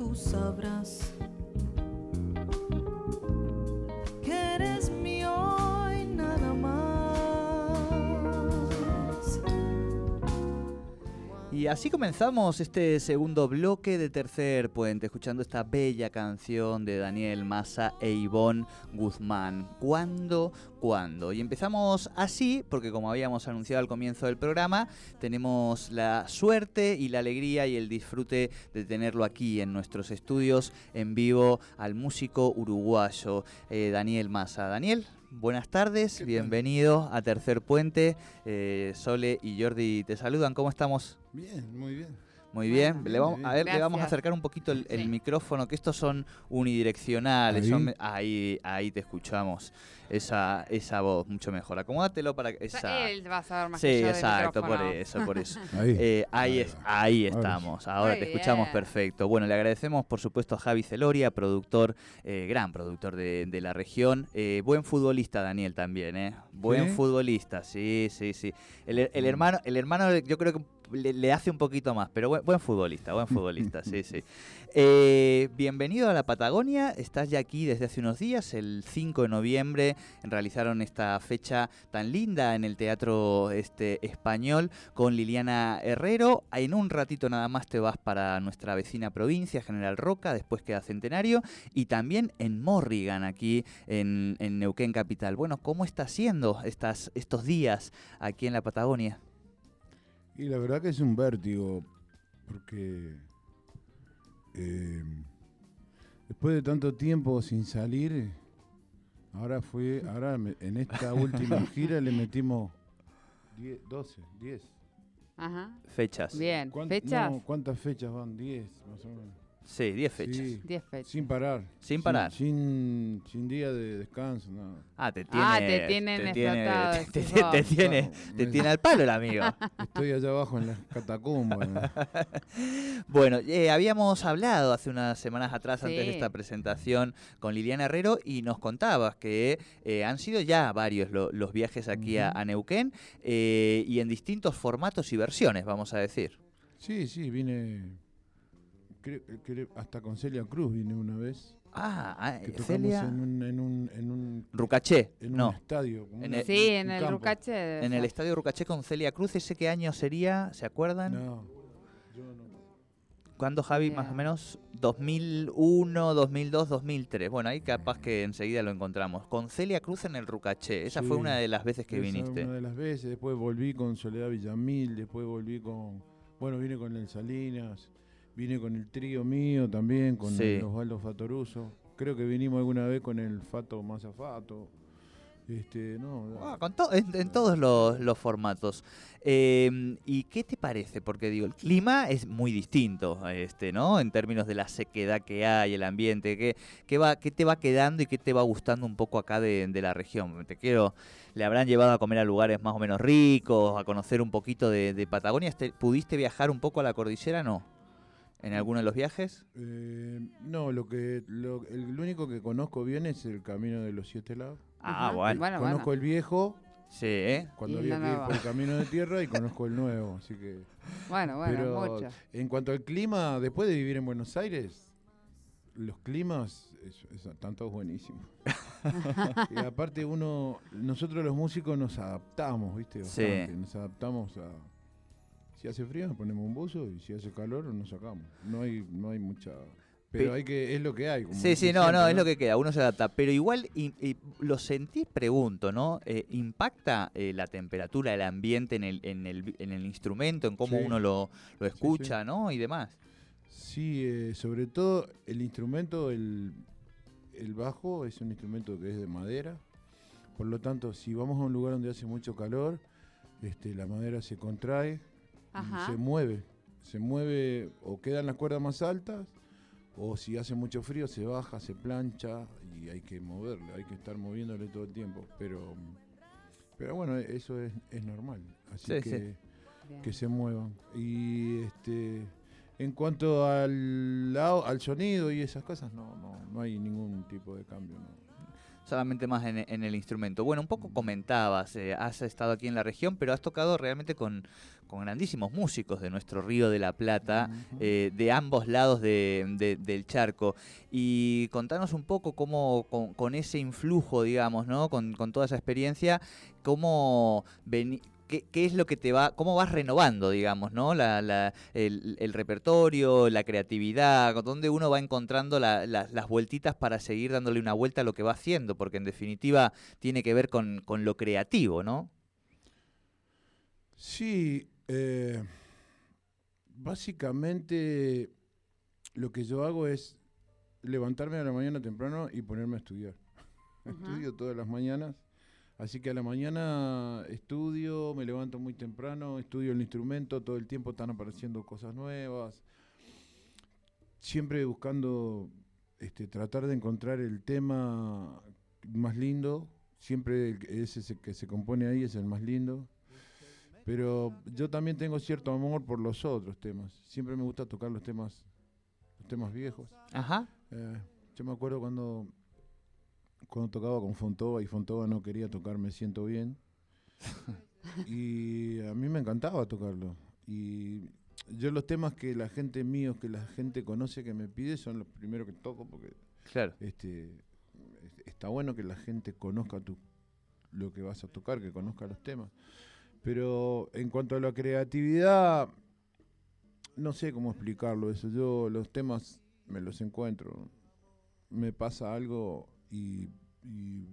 tu sabrás. Y así comenzamos este segundo bloque de Tercer Puente, escuchando esta bella canción de Daniel Massa e Ivonne Guzmán. ¿Cuándo? ¿Cuándo? Y empezamos así, porque como habíamos anunciado al comienzo del programa, tenemos la suerte y la alegría y el disfrute de tenerlo aquí en nuestros estudios en vivo al músico uruguayo eh, Daniel Massa. Daniel, buenas tardes, bienvenido a Tercer Puente. Eh, Sole y Jordi te saludan, ¿cómo estamos? Bien, muy bien. Muy bien, le vamos, a ver, le vamos a acercar un poquito el, el Sí. micrófono, que estos son unidireccionales. Ahí. son- ahí, ahí te escuchamos. Esa, esa voz, mucho mejor. Acomódatelo para que. Esa, Él va a saber más sí, que yo exacto, por eso, por eso. Ahí. Eh, ahí, es, ahí estamos, ahora Muy te escuchamos bien. perfecto. Bueno, le agradecemos por supuesto a Javi Celoria, productor, eh, gran productor de, de la región. Eh, buen futbolista, Daniel, también, ¿eh? Buen ¿Sí? futbolista, sí, sí, sí. El, el hermano, el hermano yo creo que le, le hace un poquito más, pero buen, buen futbolista, buen futbolista, sí, sí. Eh, bienvenido a la Patagonia, estás ya aquí desde hace unos días, el 5 de noviembre realizaron esta fecha tan linda en el Teatro este, Español con Liliana Herrero. En un ratito nada más te vas para nuestra vecina provincia, General Roca, después queda Centenario, y también en Morrigan, aquí en, Neuquén Capital. Bueno, ¿cómo está siendo estas, estos días aquí en la Patagonia? Y la verdad que es un vértigo, porque eh, después de tanto tiempo sin salir, ahora fue, ahora me- en esta última gira le metimos 10, 12, 10. Ajá. Fechas. Bien. ¿Cuán- ¿Fechas? no, ¿Cuántas fechas van? 10, más o menos. Sí, 10 fechas. Sí, 10 fechas. sin parar. Sin parar. Sin, sin día de descanso, nada. Ah, te tiene. Ah, te tienen tiene, explotado, te, decís te- tiene, Claro, te me- tiene al palo el amigo. Estoy allá abajo en las catacumbas. ¿no? Bueno, eh, habíamos hablado hace unas semanas atrás, antes de esta presentación, con Liliana Herrero y nos contabas que eh, han sido ya varios lo- los viajes aquí a Neuquén eh, y en distintos formatos y versiones, vamos a decir. Sí, sí, vine. Creo- creo- hasta con Celia Cruz vine una vez. Ah, ah, Que tocamos Celia. en un, en un, en un, Rucaché, en un estadio. En una- el- Sí, un en el campo. Rucache. debe En el estadio Rucaché con Celia Cruz, ¿ese qué año sería? ¿Se acuerdan? No, yo no. ¿Cuándo, Javi? Más o menos 2001, 2002, 2003. Bueno, ahí capaz que enseguida lo encontramos. Con Celia Cruz en el Rucaché. Esa fue una de las veces que Esa viniste. Una de las veces, después volví con Soledad Villamil, después volví con. Bueno, vine con el Salinas, vine con el trío mío también, con Sí. Osvaldo Fatoruso. Creo que vinimos alguna vez con el Fato Mazafato. Este, no, Ah, con to- en, en todos los, los formatos. Eh, ¿Y qué te parece? Porque digo, el clima es muy distinto, este, ¿no? En términos de la sequedad que hay, el ambiente, ¿qué, qué, va, qué te va quedando y qué te va gustando un poco acá de, de la región? Te quiero, le habrán llevado a comer a lugares más o menos ricos, a conocer un poquito de, de Patagonia. Este- ¿Pudiste viajar un poco a la cordillera? No. ¿En alguno de los viajes? Eh, no, lo que lo, el, único que conozco bien es el camino de los siete lados. Ah, bueno. Bueno, conozco bueno. el viejo Sí, ¿eh? cuando Y había que ir por el camino de tierra y conozco el nuevo, así que Bueno, bueno, pero mucho. en cuanto al clima, después de vivir en Buenos Aires, los climas es- es- están todos buenísimos. y aparte uno, nosotros los músicos nos adaptamos, ¿viste? Sí. Bastante, Nos adaptamos a si hace frío nos ponemos un buzo y si hace calor nos sacamos. No hay no hay mucha Pero Pe- hay que, es lo que hay. como Sí, sí, no, no, es lo que queda, uno se adapta. Pero igual, y, y lo sentís, pregunto, ¿no? Eh, ¿Impacta eh, la temperatura, el ambiente en el, en el, en el instrumento, en cómo Sí. uno lo, lo sí. escucha, ¿no? Y demás. Sí, eh, sobre todo el instrumento, el, el bajo es un instrumento que es de madera. Por lo tanto, si vamos a un lugar donde hace mucho calor, este, la madera se contrae Ajá. y se mueve. Se mueve o quedan las cuerdas más altas, o si hace mucho frío se baja, se plancha y hay que moverle, hay que estar moviéndole todo el tiempo. Pero, pero bueno, eso es, es normal. Así Sí, sí. que que se muevan. Y este en cuanto al, al sonido y esas cosas, no, no, no hay ningún tipo de cambio. no. Solamente más en, en el instrumento. Bueno, un poco comentabas, eh, has estado aquí en la región, pero has tocado realmente con, con grandísimos músicos de nuestro Río de la Plata, eh, de ambos lados de- de- del charco. Y contanos un poco cómo, con, con ese influjo, digamos, ¿no? Con, con toda esa experiencia, cómo veni- ¿Qué, qué es lo que te va, cómo vas renovando, digamos, ¿no? La, la- el, el repertorio, la creatividad, dónde uno va encontrando la- la- las vueltitas para seguir dándole una vuelta a lo que va haciendo, porque en definitiva tiene que ver con, con lo creativo, ¿no? Sí, eh, básicamente lo que yo hago es levantarme a la mañana temprano y ponerme a estudiar. Estudio todas las mañanas. Así que a la mañana estudio, me levanto muy temprano, estudio el instrumento, todo el tiempo están apareciendo cosas nuevas. Siempre buscando este, tratar de encontrar el tema más lindo. Siempre el que- ese se- que se compone ahí es el más lindo. Pero yo también tengo cierto amor por los otros temas. Siempre me gusta tocar los temas, los temas viejos. Ajá. Eh, yo me acuerdo cuando, cuando tocaba con Fontova y Fontova no quería tocar Me Siento Bien. y a mí me encantaba tocarlo. Y yo los temas que la gente mío, que la gente conoce, que me pide, son los primeros que toco porque Claro. este, es- está bueno que la gente conozca tu, lo que vas a tocar, que conozca los temas. Pero en cuanto a la creatividad, no sé cómo explicarlo eso. Yo los temas me los encuentro, me pasa algo y, y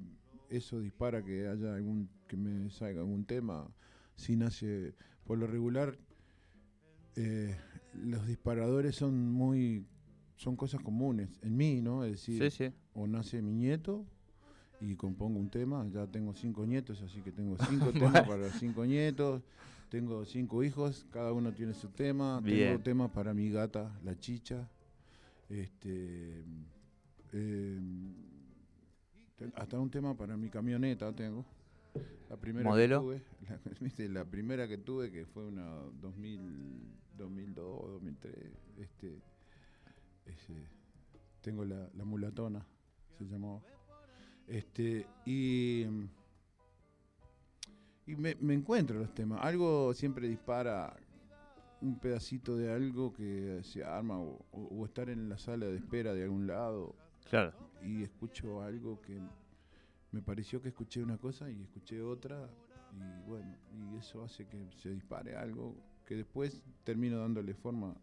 eso dispara que haya algún que me salga algún tema. Si nace por lo regular, eh, los disparadores son muy son cosas comunes en mí, ¿no? Es decir, Sí, sí. o nace mi nieto y compongo un tema, ya tengo cinco nietos, así que tengo cinco temas para cinco nietos, tengo cinco hijos, cada uno tiene su tema, Bien. tengo temas para mi gata, la chicha, este eh, hasta un tema para mi camioneta tengo. La primera ¿Modelo? que tuve, la, primera que tuve que fue una 2000, 2002, 2003, este ese, tengo la, la mulatona, se llamaba. Este, y y me, me encuentro los temas. Algo siempre dispara un pedacito de algo que se arma o, o- o estar en la sala de espera de algún lado Y escucho algo que me pareció que escuché una cosa y escuché otra y bueno, y eso hace que se dispare algo que después termino dándole forma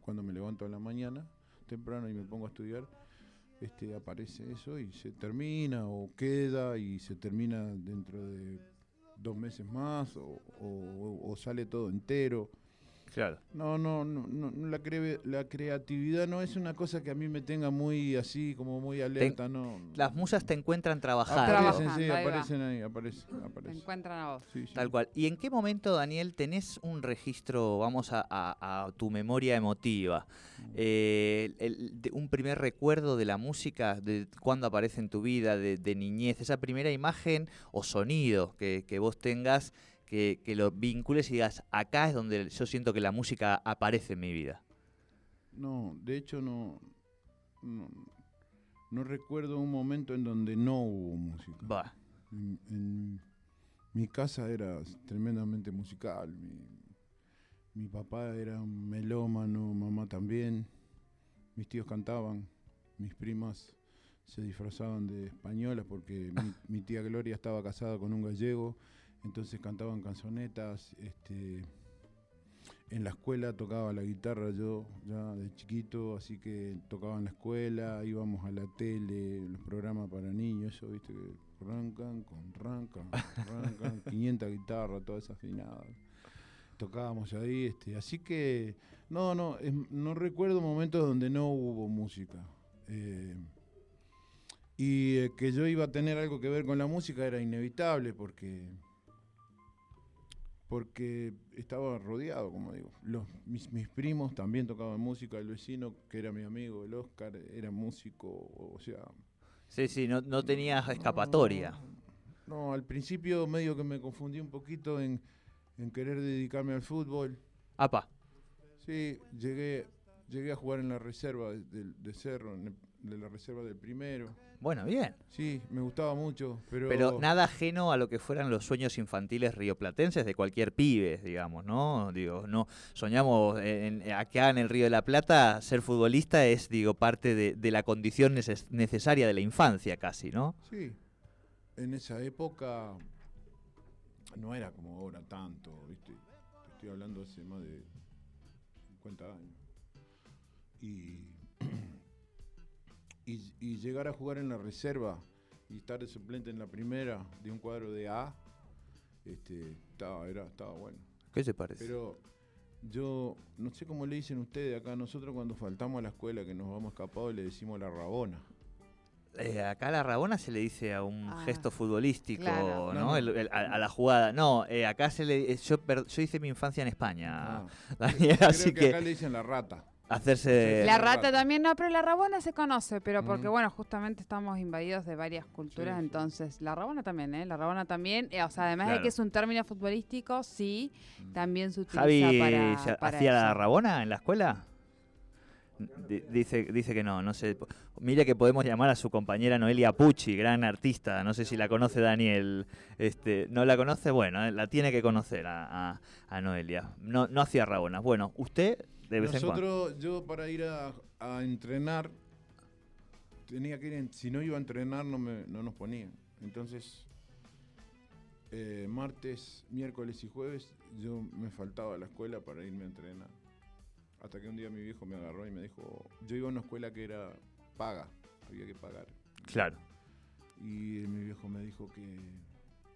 cuando me levanto a la mañana temprano y me pongo a estudiar este aparece eso y se termina o queda y se termina dentro de dos meses más o sale todo entero Claro. no, no, no, no, no, la, cre- la creatividad no es una cosa que a mí me tenga muy así, como muy alerta, no. Las musas te encuentran trabajando. Trabajando, Aparecen, sí, ahí va. aparecen ahí, aparecen, Te aparecen. encuentran a vos. Sí, sí. Tal cual. ¿Y en qué momento, Daniel, tenés un registro, vamos a, a- a tu memoria emotiva? Eh, el- de- un primer recuerdo de la música, de cuándo aparece en tu vida, de, de niñez, esa primera imagen o sonido que, que vos tengas, que, que lo vincules y digas, acá es donde yo siento que la música aparece en mi vida. No, de hecho no, no, no recuerdo un momento en donde no hubo música. Va. En, en mi casa era tremendamente musical. Mi, mi papá era un melómano, mamá también. Mis tíos cantaban, mis primas se disfrazaban de españolas porque mi, mi tía Gloria estaba casada con un gallego, entonces cantaban canzonetas. Este, en la escuela tocaba la guitarra yo, ya de chiquito, así que tocaba en la escuela, íbamos a la tele, los programas para niños, eso, viste, que rancan, con rancan, rancan, 500 guitarras, todas afinadas. Tocábamos ahí, este, así que, no, no, es- no recuerdo momentos donde no hubo música. Eh, y eh, que yo iba a tener algo que ver con la música era inevitable porque porque estaba rodeado, como digo. Los, mis, mis primos también tocaban música, el vecino, que era mi amigo, el Oscar, era músico, o sea... Sí, sí, no, no tenías escapatoria. No, al principio medio que me confundí un poquito en, en querer dedicarme al fútbol. Apa, Sí, llegué, llegué a jugar en la reserva de, de- de Cerro, en el- de la reserva del primero. Bueno, bien. Sí, me gustaba mucho, pero... Pero nada ajeno a lo que fueran los sueños infantiles rioplatenses de cualquier pibe, digamos, ¿no? Digo, no soñamos en- acá en el Río de la Plata, ser futbolista es, digo, parte de, de la condición neces- necesaria de la infancia casi, ¿no? Sí, en esa época no era como ahora tanto, ¿viste? Te estoy hablando hace más de 50 años. Y, y, y llegar a jugar en la reserva y estar de suplente en la primera de un cuadro de A, este, estaba, era, estaba bueno. ¿Qué te parece? Pero yo no sé cómo le dicen ustedes acá, nosotros cuando faltamos a la escuela que nos vamos escapados le decimos la rabona. Eh, acá a la Rabona se le dice a un Ah, gesto futbolístico, claro. ¿no? No, no. El- el- a, a la jugada. No, eh, acá se le. Yo, yo hice mi infancia en España, Ah, Daniel, creo así que acá que le dicen la rata. Hacerse. La la rata también, no, pero la rabona se conoce, pero porque, Mm. bueno, justamente estamos invadidos de varias culturas, Sí, sí. entonces la rabona también, ¿eh? La rabona también, eh, o sea, además de que es un término futbolístico, sí, también se utiliza Javi para, ¿se para hacía la. Rabona en la escuela. Di- Dice, dice que no, no sé. Mire que podemos llamar a su compañera Noelia Pucci, gran artista. No sé si la conoce Daniel. Este, ¿No la conoce? Bueno, eh, la tiene que conocer a, a- a Noelia. No, no hacía Rabonas. Bueno, usted de vez en cuando. Nosotros, yo para ir a, a entrenar, tenía que ir, si no iba a entrenar no, me, no nos ponían. Entonces, eh, martes, miércoles y jueves, yo me faltaba a la escuela para irme a entrenar. Hasta que un día mi viejo me agarró y me dijo, yo iba a una escuela que era paga, había que pagar. Claro. Y mi viejo me dijo que,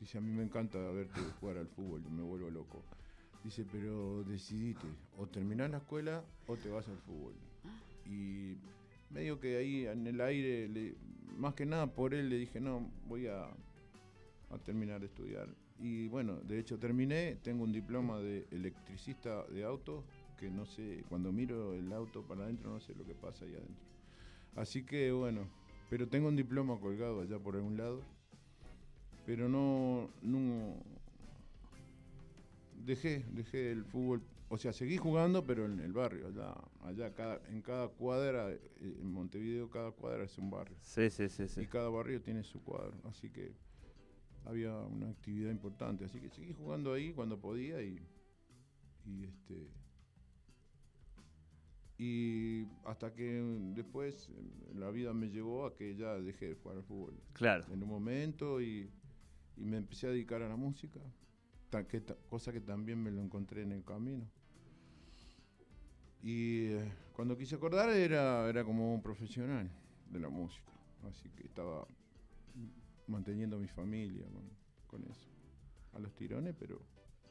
dice, a mí me encanta verte jugar al fútbol, me vuelvo loco. Dice, pero decidite, o terminás la escuela o te vas al fútbol. Y medio que ahí en el aire, le- más que nada por él le dije, no, voy a, a terminar de estudiar. Y bueno, de hecho terminé, tengo un diploma de electricista de auto, que no sé, cuando miro el auto para adentro no sé lo que pasa ahí adentro. Así que bueno, pero tengo un diploma colgado allá por algún lado. Pero no, no dejé, dejé el fútbol, o sea, seguí jugando, pero en el barrio, allá, allá cada, en cada cuadra, eh, en Montevideo cada cuadra es un barrio. Sí, sí, sí. sí. Y cada barrio tiene su cuadro, así que había una actividad importante, así que seguí jugando ahí cuando podía y, y este y hasta que después eh, la vida me llevó a que ya dejé de jugar al fútbol Claro. en un momento y, y me empecé a dedicar a la música, que cosa que también me lo encontré en el camino. Y eh, cuando quise acordar era, era como un profesional de la música, así que estaba manteniendo a mi familia con, con eso. A los tirones, pero...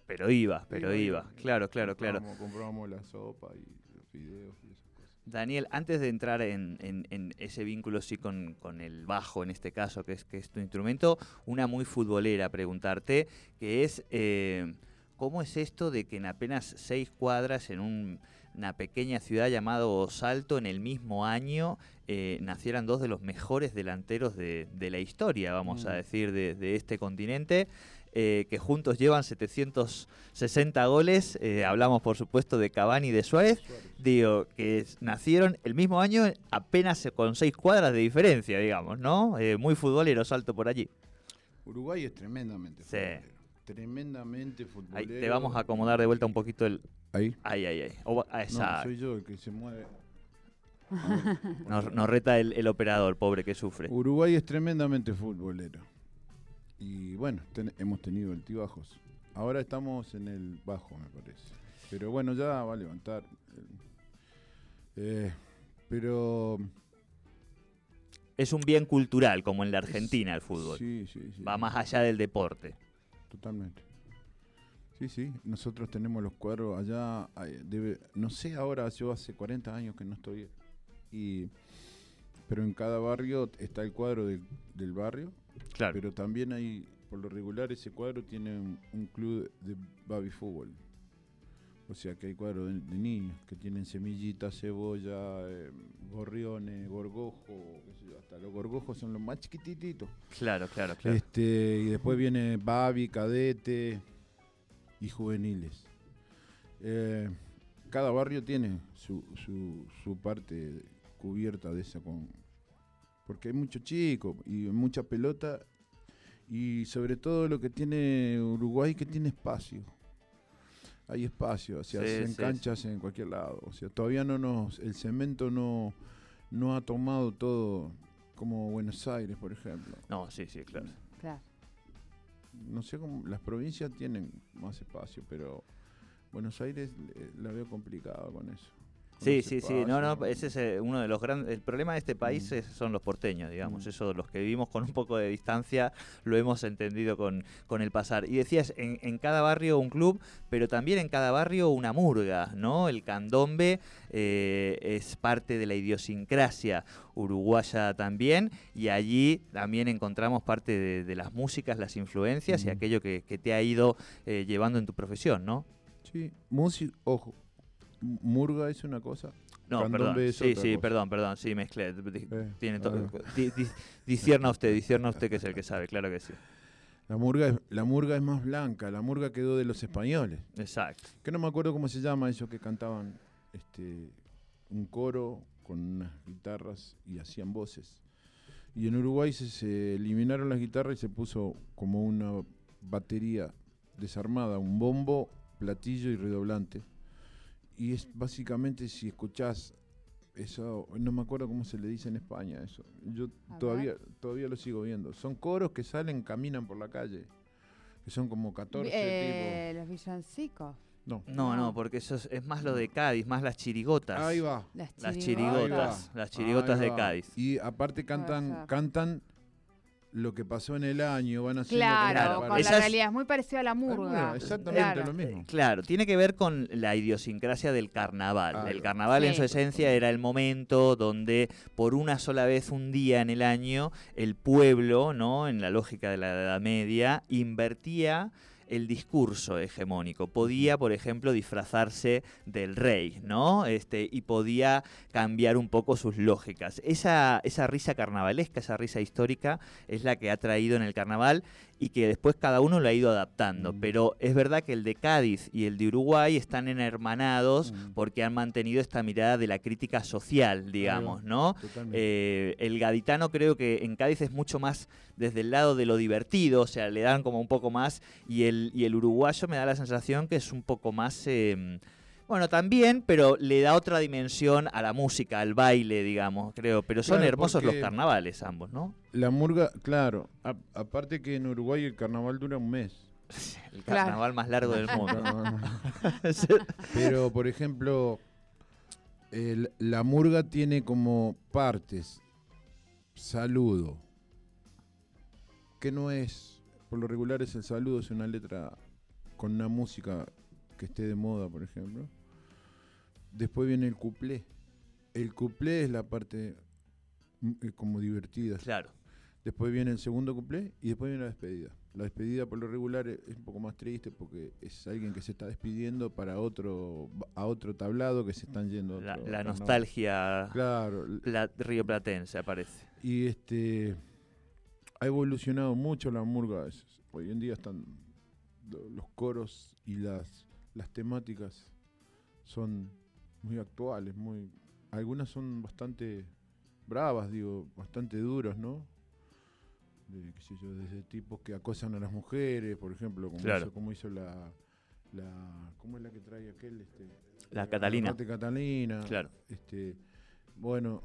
Pero iba, pero iba, iba. Claro, claro, claro. Comprábamos, comprábamos la sopa y los fideos y cosas. Daniel, antes de entrar en, en- en ese vínculo sí con, con el bajo, en este caso, que es, que es tu instrumento, una muy futbolera preguntarte, que es, eh, ¿cómo es esto de que en apenas seis cuadras, en un- una pequeña ciudad llamado Salto, en el mismo año, eh, nacieran dos de los mejores delanteros de, de la historia, vamos a Mm. decir, de, de este continente? Eh, que juntos llevan 760 goles, eh, hablamos por supuesto de Cavani y de Suárez, digo, que nacieron el mismo año, apenas con seis cuadras de diferencia, digamos, ¿no? Eh, muy futbolero salto por allí. Uruguay es tremendamente Sí. futbolero. Tremendamente Ahí futbolero. te vamos a acomodar de vuelta un poquito el... Ahí. Ay. O va- ah, No, soy yo el que se mueve. nos, nos reta el, el operador, pobre, que sufre. Uruguay es tremendamente futbolero. Y bueno, ten- hemos tenido altibajos. Ahora estamos en el bajo, me parece. Pero bueno, ya va a levantar. Eh, pero. Es un bien cultural, como en la Argentina el fútbol. Sí, sí, sí. Va más allá del deporte. Totalmente. Sí, sí. Nosotros tenemos los cuadros allá. debe- no sé ahora, yo hace 40 años que no estoy. Y, pero en cada barrio está el cuadro del, del barrio. Claro. Pero también hay, por lo regular, ese cuadro tiene un, un club de baby fútbol. O sea que hay cuadros de, de niños que tienen semillitas, cebolla, eh, gorriones, gorgojo, qué sé yo, hasta los gorgojos son los más chiquititos. Claro, claro, claro. Este, y después viene baby, cadete y juveniles. Eh, cada barrio tiene su, su, su parte cubierta de esa con porque hay mucho chico y mucha pelota y sobre todo lo que tiene Uruguay que tiene espacio. Hay espacio, o sea, Sí, en sí, canchas en cualquier lado. O sea, todavía no nos, el cemento no, no ha tomado todo como Buenos Aires, por ejemplo. No, sí, sí, claro. Claro. no sé cómo las provincias tienen más espacio, pero Buenos Aires eh, la veo complicada con eso. Sí, sí, sí. No, no, ese es eh, uno de los grandes. El problema de este país Mm. es- son los porteños, digamos. Mm. Eso, los que vivimos con un poco de distancia, lo hemos entendido con, con el pasar. Y decías, en, en cada barrio un club, pero también en cada barrio una murga, ¿no? El candombe eh, es parte de la idiosincrasia uruguaya también, y allí también encontramos parte de, de las músicas, las influencias y Mm. aquello que, que te ha ido eh, llevando en tu profesión, ¿no? Sí, música, ojo, murga es una cosa. No, Candombe perdón. Sí, sí, cosa. perdón, perdón. Sí, mezclé. Di- Eh, Tiene a todo. ver. di- di- Discierna usted, discierna usted que es el que sabe, claro que sí. La murga, es, la murga es más blanca, la murga quedó de los españoles. Exacto. Que no me acuerdo cómo se llama eso que cantaban este un coro con unas guitarras y hacían voces. Y en Uruguay se, se eliminaron las guitarras y se puso como una batería desarmada, un bombo, platillo y redoblante. Y es básicamente si escuchás eso, no me acuerdo cómo se le dice en España eso. Yo A todavía todavía lo sigo viendo. Son coros que salen, caminan por la calle. Que son como 14 Eh, los villancicos. No. No, no, porque eso es, es más lo de Cádiz, más las chirigotas. Ahí va. Las Las chirigotas. chirigotas, Ahí las chirigotas de. Cádiz. Y aparte cantan, cantan lo que pasó en el año, van haciendo Claro, Claro, con la Esas- realidad. Es muy parecido a la murga, murga. exactamente Claro. lo mismo. Claro, tiene que ver con la idiosincrasia del carnaval. El va. carnaval en su esencia era el momento donde por una sola vez un día en el año el pueblo, ¿no? En la lógica de la Edad Media, invertía el discurso hegemónico. Podía, por ejemplo, disfrazarse del rey, ¿no? Este, y podía cambiar un poco sus lógicas. Esa, esa risa carnavalesca, esa risa histórica, es la que ha traído en el carnaval y que después cada uno lo ha ido adaptando. Mm. Pero es verdad que el de Cádiz y el de Uruguay están hermanados Mm. porque han mantenido esta mirada de la crítica social, digamos, ¿no? Eh, el gaditano creo que en Cádiz es mucho más desde el lado de lo divertido, o sea, le dan como un poco más, y el, y el uruguayo me da la sensación que es un poco más... eh, bueno, también, pero le da otra dimensión a la música, al baile, digamos, creo. Pero son Claro, hermosos los carnavales ambos, ¿no? La murga, claro. a- aparte que en Uruguay el carnaval dura un mes. El Claro. carnaval más largo del mundo. Pero, por ejemplo, el- la murga tiene como partes saludo, que no es, por lo regular es el saludo, es una letra con una música que esté de moda, por ejemplo. Después viene el cuplé. El cuplé es la parte mm, eh, como divertida. claro. Después viene el segundo cuplé y después viene la despedida. La despedida por lo regular es es un poco más triste porque es alguien que se está despidiendo para otro a otro tablado que se están yendo. La, otro la carnaval. nostalgia Claro. l- pla- rioplatense aparece. Y este ha evolucionado mucho la murga. Hoy en día están lo- los coros y las las temáticas son muy actuales, muy algunas son bastante bravas, digo, bastante duras, ¿no? De, qué sé yo, desde tipos que acosan a las mujeres, por ejemplo, como Claro. hizo, como hizo la, la ¿cómo es la que trae aquel? Este, La Catalina. Rate Catalina. Claro. Este, bueno,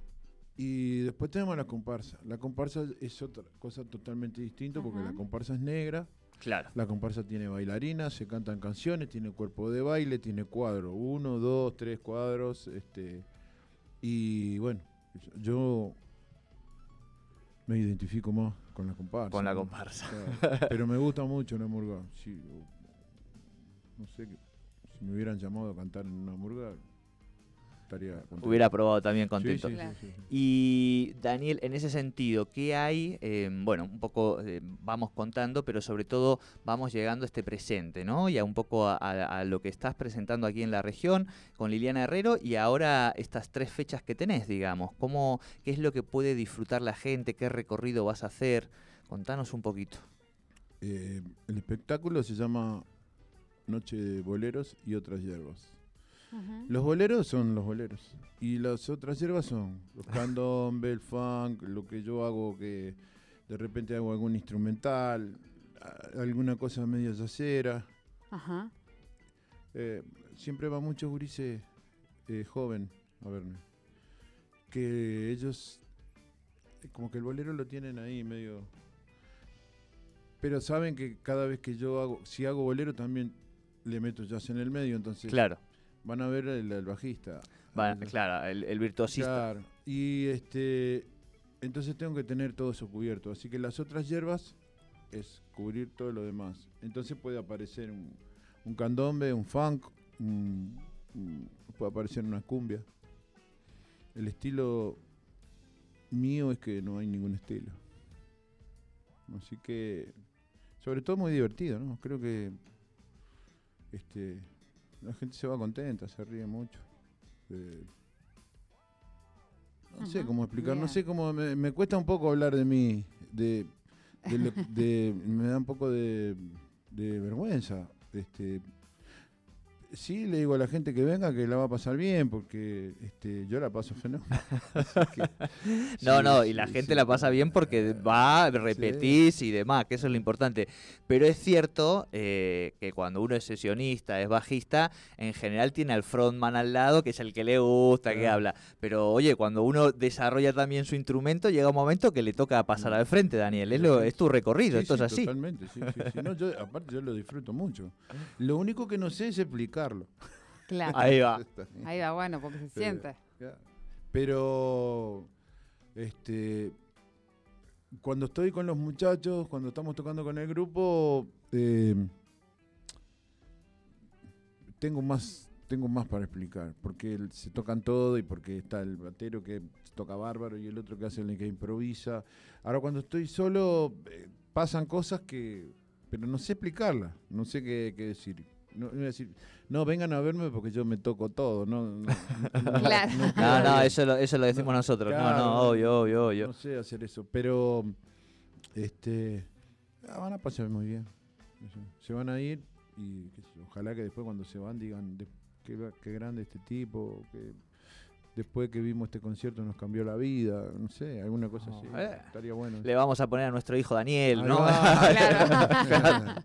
y después tenemos la comparsa. La comparsa es otra cosa totalmente distinta porque la comparsa es negra Claro. La comparsa tiene bailarinas, se cantan canciones, tiene cuerpo de baile, tiene cuadro. Uno, dos, tres cuadros. Este, y bueno, yo me identifico más con la comparsa. Con la comparsa. Claro. Pero me gusta mucho una murga. Sí, no sé, si me hubieran llamado a cantar en una murga, estaría contento. Hubiera probado también contento. sí, sí, Claro. sí, sí. Y Daniel, en ese sentido, ¿qué hay? Eh, bueno, un poco eh, vamos contando, pero sobre todo vamos llegando a este presente, ¿no? Y a un poco a, a- a lo que estás presentando aquí en la región con Liliana Herrero y ahora estas tres fechas que tenés, digamos. ¿Cómo, ¿Qué es lo que puede disfrutar la gente? ¿Qué recorrido vas a hacer? Contanos un poquito. Eh, el espectáculo se llama Noche de Boleros y otras hierbas. Los boleros son los boleros. Y las otras hierbas son los candombe, el funk, lo que yo hago que de repente hago algún instrumental, alguna cosa medio yacera. Ajá. Eh, siempre va mucho gurises eh, joven a verme. Que ellos, como que el bolero lo tienen ahí medio... Pero saben que cada vez que yo hago, si hago bolero también le meto jazz en el medio, entonces Claro, van a ver el, el bajista. va- claro, el, el virtuosista. Claro. Y este, entonces tengo que tener todo eso cubierto. Así que las otras hierbas es cubrir todo lo demás. Entonces puede aparecer un, un candombe, un funk, un- un- puede aparecer una cumbia. El estilo mío es que no hay ningún estilo. Así que, sobre todo muy divertido, ¿no? Creo que este, la gente se va contenta, se ríe mucho. Eh, no sé cómo explicar, no sé cómo, me, me cuesta un poco hablar de mí, de, de lo- de- me da un poco de, de vergüenza. Este, sí, le digo a la gente que venga que la va a pasar bien, porque este, yo la paso fenómeno. Que, No, sí, no, y sí, la gente sí. la pasa bien porque va, repetís y demás, que eso es lo importante. Pero es cierto eh, que cuando uno es sesionista, es bajista, en general tiene al frontman al lado, que es el que le gusta, que habla. Pero oye, cuando uno desarrolla también su instrumento, llega un momento que le toca pasar al frente, Daniel. Es, lo, es tu recorrido, esto es así. Totalmente, sí, sí. No, yo, aparte yo lo disfruto mucho. Lo único que no sé es explicarlo. Claro. Ahí va. Ahí va, bueno, porque se Pero- siente. Pero, este, cuando estoy con los muchachos, cuando estamos tocando con el grupo, eh, tengo más tengo más para explicar, porque se tocan todo y porque está el batero que toca bárbaro y el otro que hace el que improvisa. Ahora cuando estoy solo eh, pasan cosas que, pero no sé explicarlas, no sé qué, qué decir. No, iba a decir, no, vengan a verme porque yo me toco todo. No, no, Claro. no No, eso lo, eso lo decimos No, nosotros. No, claro, no, no, obvio, obvio, obvio. No sé hacer eso, pero este ah, van a pasar muy bien. Se van a ir y qué sé yo, ojalá que después cuando se van digan de- qué, grande este tipo, que después que vimos este concierto nos cambió la vida, no sé, alguna cosa así. Eh. Estaría bueno. Le vamos a poner a nuestro hijo Daniel, ¿no? va.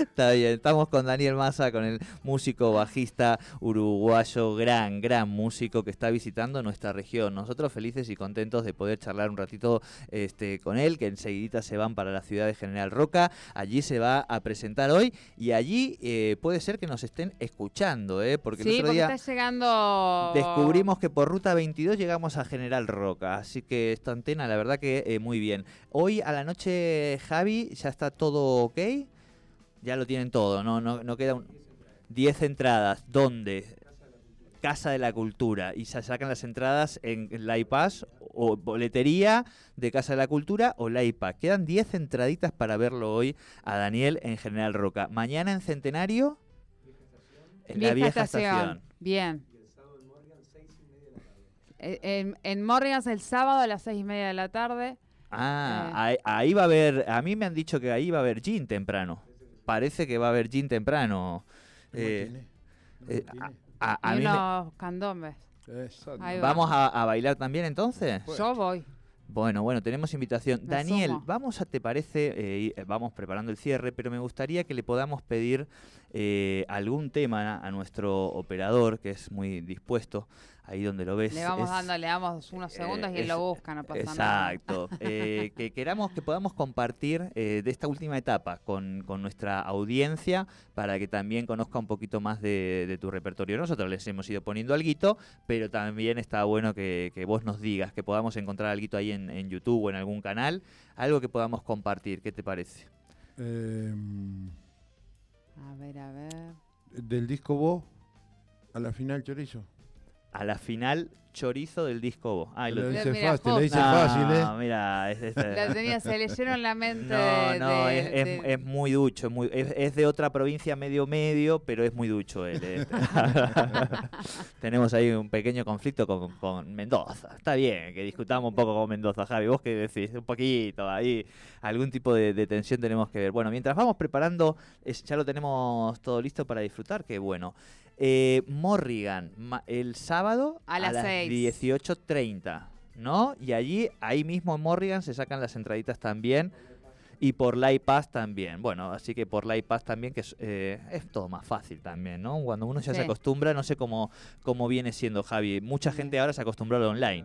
Está bien, estamos con Daniel Massa, con el músico bajista uruguayo, gran, gran músico que está visitando nuestra región. Nosotros felices y contentos de poder charlar un ratito este, con él, que enseguidita se van para la ciudad de General Roca. Allí se va a presentar hoy y allí eh, puede ser que nos estén escuchando, ¿eh? porque el sí, otro porque día está llegando. descubrimos que por ruta 22 llegamos a General Roca, así que esta antena la verdad que eh, muy bien. Hoy a la noche, Javi, ya está todo ok, ya lo tienen todo, no, no, no queda un... 10 entradas, ¿dónde? Casa de la Cultura, y se sacan las entradas en la iPass o boletería de Casa de la Cultura o la IPA. Quedan 10 entraditas para verlo hoy a Daniel en General Roca. Mañana en Centenario, en la vieja estación. Bien. Eh, En, en el sábado a las seis y media de la tarde. Ah, Eh. ahí, ahí va a haber, a mí me han dicho que ahí va a haber gin temprano. Parece que va a haber gin temprano. Eh, eh, a, a y mí me- unos candombes. Va. ¿Vamos a, a bailar también entonces? Pues. Yo voy. Bueno, bueno, tenemos invitación. Me Daniel, sumo. vamos a, ¿te parece? eh, eh, vamos preparando el cierre, pero me gustaría que le podamos pedir eh, algún tema a nuestro operador, que es muy dispuesto, ahí donde lo ves. Le vamos es- dando, le damos unos segundos y eh, él lo busca, no pasa nada. Exacto. Eh, que queramos que podamos compartir eh, de esta última etapa con, con nuestra audiencia para que también conozca un poquito más de, de tu repertorio. Nosotros les hemos ido poniendo alguito, pero también está bueno que, que vos nos digas, que podamos encontrar alguito ahí en, en YouTube o en algún canal, algo que podamos compartir. ¿Qué te parece? Em, A ver, a ver. del disco Vos a la final Chorizo. A la final, chorizo del disco vos. Ah, lo- lo dice Mira, fácil, lo dice No, fácil, ¿eh? mira, es- es- La tenía, se leyeron la mente. No, no, de- es, es- de- es muy ducho, es, muy- es, es de otra provincia medio medio, pero es muy ducho él. eh. Tenemos ahí un pequeño conflicto con, con Mendoza. Está bien que discutamos un poco con Mendoza, Javi. ¿Vos qué decís? Un poquito, ahí algún tipo de, de tensión tenemos que ver. Bueno, mientras vamos preparando, es- ya lo tenemos todo listo para disfrutar, qué bueno. Eh, Morrigan, el sábado A las seis. 18.30, ¿no? Y allí, ahí mismo en Morrigan se sacan las entraditas también. Y por la iPass también. Bueno, así que por la iPass también, que es, eh, es todo más fácil también, ¿no? Cuando uno ya se acostumbra, no sé cómo, cómo viene siendo, Javi. Mucha gente ahora se acostumbró al online.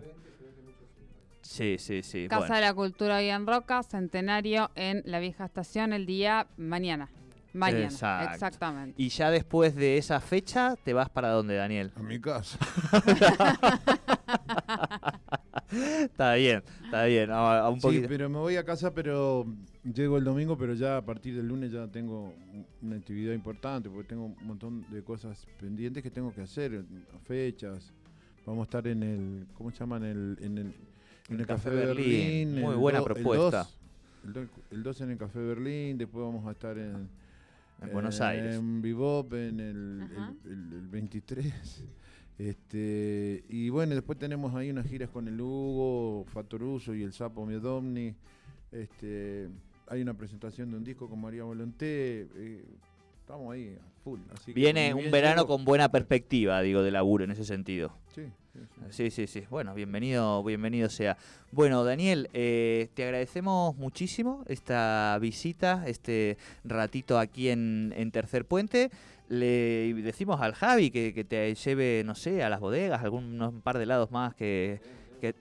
Sí, sí, sí. Casa bueno. de la Cultura hoy en Roca, centenario en la vieja estación el día mañana. Mañana, Exacto. exactamente. Y ya después de esa fecha, ¿te vas para dónde, Daniel? A mi casa. está bien, está bien. A, a un Sí, pero me voy a casa, pero llego el domingo, pero ya a partir del lunes ya tengo una actividad importante, porque tengo un montón de cosas pendientes que tengo que hacer, fechas. Vamos a estar en el, ¿cómo se llama? En el, en el, en el Café, Berlín. Muy el buena do- propuesta. 2, El 2, el 2 en el Café Berlín, después vamos a estar en, En Buenos eh, Aires. En Bebop, en el, el- el- el 23. Este, y bueno, después tenemos ahí unas giras con el Hugo, Fatoruso y el Sapo Miedomni. Este, hay una presentación de un disco con María Volonté. eh, estamos ahí a full. así Viene un bien verano llego- con buena perspectiva, digo, de laburo en ese sentido. Sí, sí, sí. Sí. Bueno, bienvenido, bienvenido sea. Bueno, Daniel, eh, te agradecemos muchísimo esta visita, este ratito aquí en, en Tercer Puente. Le decimos al Javi que, que te lleve, no sé, a las bodegas, algunos un par de lados más que, que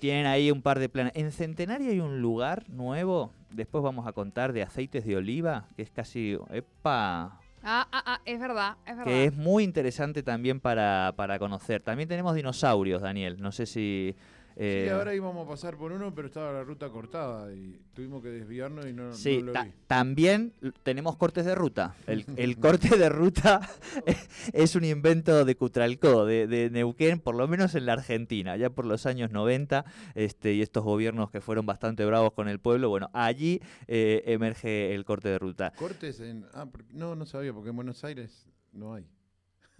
tienen ahí un par de planes. En Centenario hay un lugar nuevo, después vamos a contar de aceites de oliva, que es casi, epa, Ah, ah, ah, es verdad, es verdad. que es muy interesante también para, para conocer. También tenemos dinosaurios, Daniel. No sé si... eh, Sí, ahora íbamos a pasar por uno, pero estaba la ruta cortada y tuvimos que desviarnos y no, sí, no lo ta- vi. también tenemos cortes de ruta. El, el corte de ruta es un invento de Cutralcó, de, de Neuquén, por lo menos en la Argentina, ya por los años 90, este, y estos gobiernos que fueron bastante bravos con el pueblo, bueno, allí eh, emerge el corte de ruta. Cortes en. Ah, no, no sabía, porque en Buenos Aires no hay.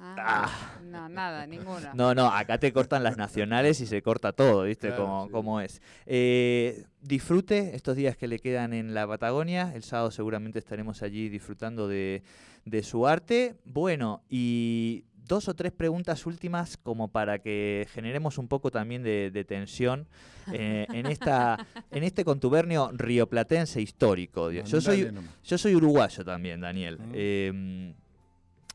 Ah, No, nada, ninguna. No, no, acá te cortan las nacionales y se corta todo, ¿viste? Claro, como, sí. como es. Eh, disfrute estos días que le quedan en la Patagonia. El sábado seguramente estaremos allí disfrutando de, de su arte. Bueno, y dos o tres preguntas últimas como para que generemos un poco también de, de tensión eh, en, esta, en este contubernio rioplatense histórico. Dios. Yo soy, yo soy uruguayo también, Daniel. Mm. Eh,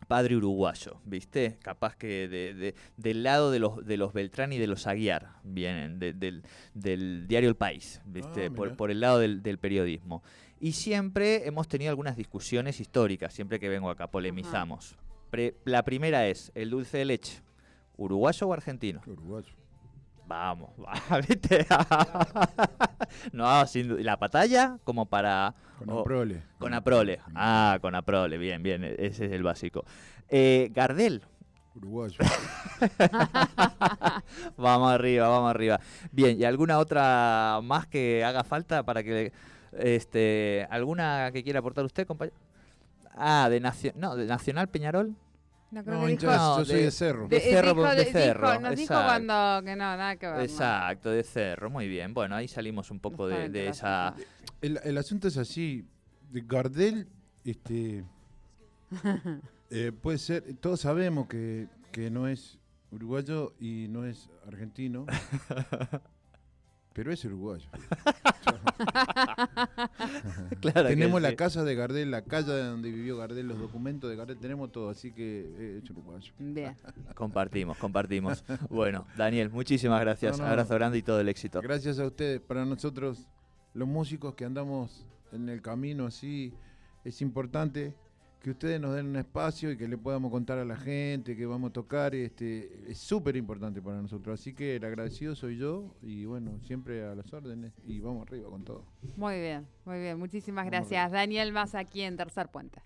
padre uruguayo, ¿viste? Capaz que de- de- del lado de los, de los Beltrán y de los Aguiar vienen, de- del, del diario El País, ¿viste? Ah, por, por el lado del, del periodismo. Y siempre hemos tenido algunas discusiones históricas, siempre que vengo acá, polemizamos. Pre- la primera es, ¿el dulce de leche, uruguayo o argentino? Uruguayo. Vamos, va, ¿viste? no, sin la patalla como para... Con oh, Aprole. con Aprole. Con Ah, con Aprole, bien, bien, e- ese es el básico. Eh, Gardel, Uruguayo. vamos arriba, vamos arriba. Bien, ¿y alguna otra más que haga falta para que... Este, ¿Alguna que quiera aportar usted, compañero? Ah, de, Nacio- no, de Nacional Peñarol. No creo No, que hincha, dijo. No, yo soy de- de Cerro. de- Cerro, dijo, de dijo- Cerro, nos dijo exacto. cuando que no, nada que ver. no. Exacto, de Cerro, muy bien. Bueno, ahí salimos un poco de, esa... El, el asunto es así. De Gardel, este. eh, puede ser. Todos sabemos que, que no es uruguayo y no es argentino. pero es uruguayo. Claro tenemos la sí. casa de Gardel, la calle donde vivió Gardel, los documentos de Gardel, tenemos todo, así que eh. Bien. Compartimos, compartimos. bueno, Daniel, muchísimas gracias. No, no. Abrazo grande y todo el éxito. Gracias a ustedes. Para nosotros, los músicos que andamos en el camino así, es importante que ustedes nos den un espacio y que le podamos contar a la gente que vamos a tocar. Este, es súper importante para nosotros. Así que el agradecido soy yo y bueno, siempre a las órdenes y vamos arriba con todo. Muy bien, muy bien. Muchísimas Vamos gracias. Daniel, más aquí en Tercer Puente.